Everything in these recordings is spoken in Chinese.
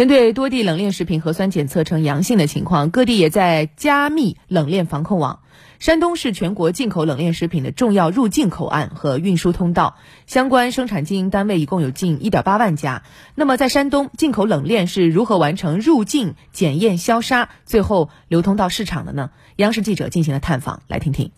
针对多地冷链食品核酸检测呈阳性的情况，各地也在加密冷链防控网。山东是全国进口冷链食品的重要入境口岸和运输通道，相关生产经营单位一共有近一点八万家。那么，在山东进口冷链是如何完成入境检验、消杀，最后流通到市场的呢？央视记者进行了探访，来听听。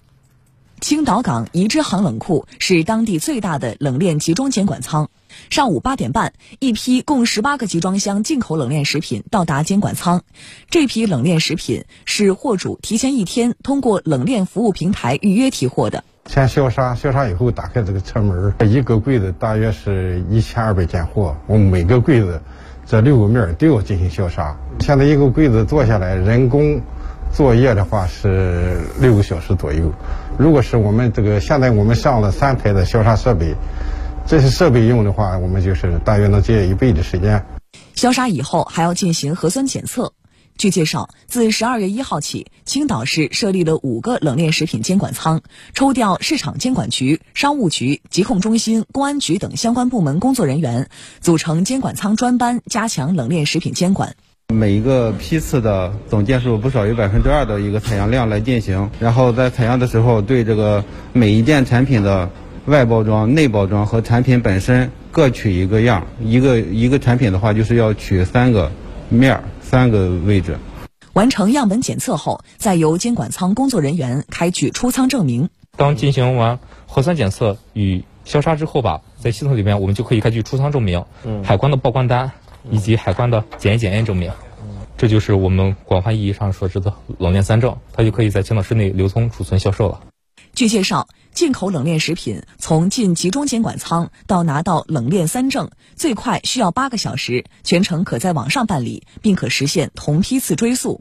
青岛港宜之行冷库是当地最大的冷链集中监管仓。上午八点半，一批共十八个集装箱进口冷链食品到达监管仓。这批冷链食品是货主提前一天通过冷链服务平台预约提货的。先消杀，消杀以后打开这个车门，一个柜子大约是一千二百件货，我们每个柜子这六个面都要进行消杀。现在一个柜子做下来，人工。作业的话是六个小时左右。如果是我们这个现在我们上了三台的消杀设备，这些设备用的话，我们就是大约能节约一倍的时间。消杀以后还要进行核酸检测。据介绍，自十二月一号起，青岛市设立了五个冷链食品监管仓，抽调市场监管局、商务局、疾控中心、公安局等相关部门工作人员，组成监管仓专班，加强冷链食品监管。每一个批次的总件数不少于百分之二的一个采样量来进行，然后在采样的时候，对这个每一件产品的外包装、内包装和产品本身各取一个样，一个一个产品的话就是要取三个面儿、三个位置。完成样本检测后，再由监管仓工作人员开具出仓证明。当进行完核酸检测与消杀之后吧，在系统里面我们就可以开具出仓证明、海关的报关单。以及海关的检疫检验证明，这就是我们广泛意义上所知的冷链三证，它就可以在青岛市内流通、储存、销售了。据介绍，进口冷链食品从进集中监管仓到拿到冷链三证，最快需要八个小时，全程可在网上办理，并可实现同批次追溯。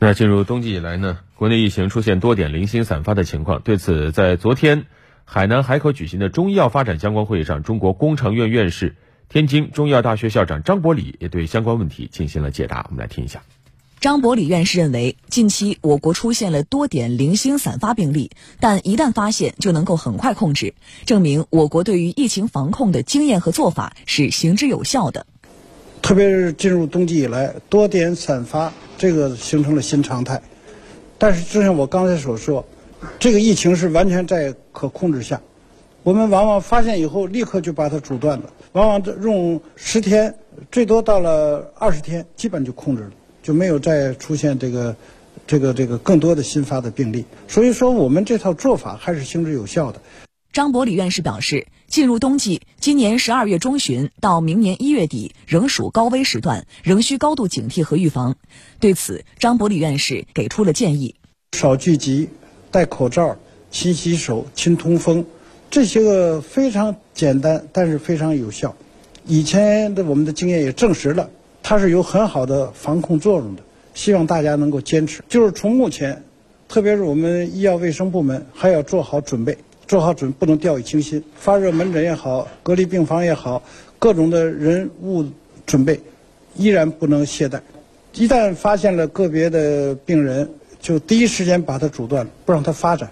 那进入冬季以来呢，国内疫情出现多点零星散发的情况，对此，在昨天海南海口举行的中医药发展相关会议上，中国工程院院士。天津中医药大学校长张伯礼也对相关问题进行了解答，我们来听一下。张伯礼院士认为，近期我国出现了多点零星散发病例，但一旦发现就能够很快控制，证明我国对于疫情防控的经验和做法是行之有效的。特别是进入冬季以来，多点散发这个形成了新常态，但是就像我刚才所说，这个疫情是完全在可控制下。我们往往发现以后，立刻就把它阻断了。往往用十天，最多到了二十天，基本就控制了，就没有再出现这个、这个、这个更多的新发的病例。所以说，我们这套做法还是行之有效的。张伯礼院士表示，进入冬季，今年十二月中旬到明年一月底仍属高危时段，仍需高度警惕和预防。对此，张伯礼院士给出了建议：少聚集，戴口罩，勤洗手，勤通风。这些个非常简单，但是非常有效。以前的我们的经验也证实了，它是有很好的防控作用的。希望大家能够坚持。就是从目前，特别是我们医药卫生部门，还要做好准备，做好准，不能掉以轻心。发热门诊也好，隔离病房也好，各种的人物准备，依然不能懈怠。一旦发现了个别的病人，就第一时间把它阻断，不让它发展。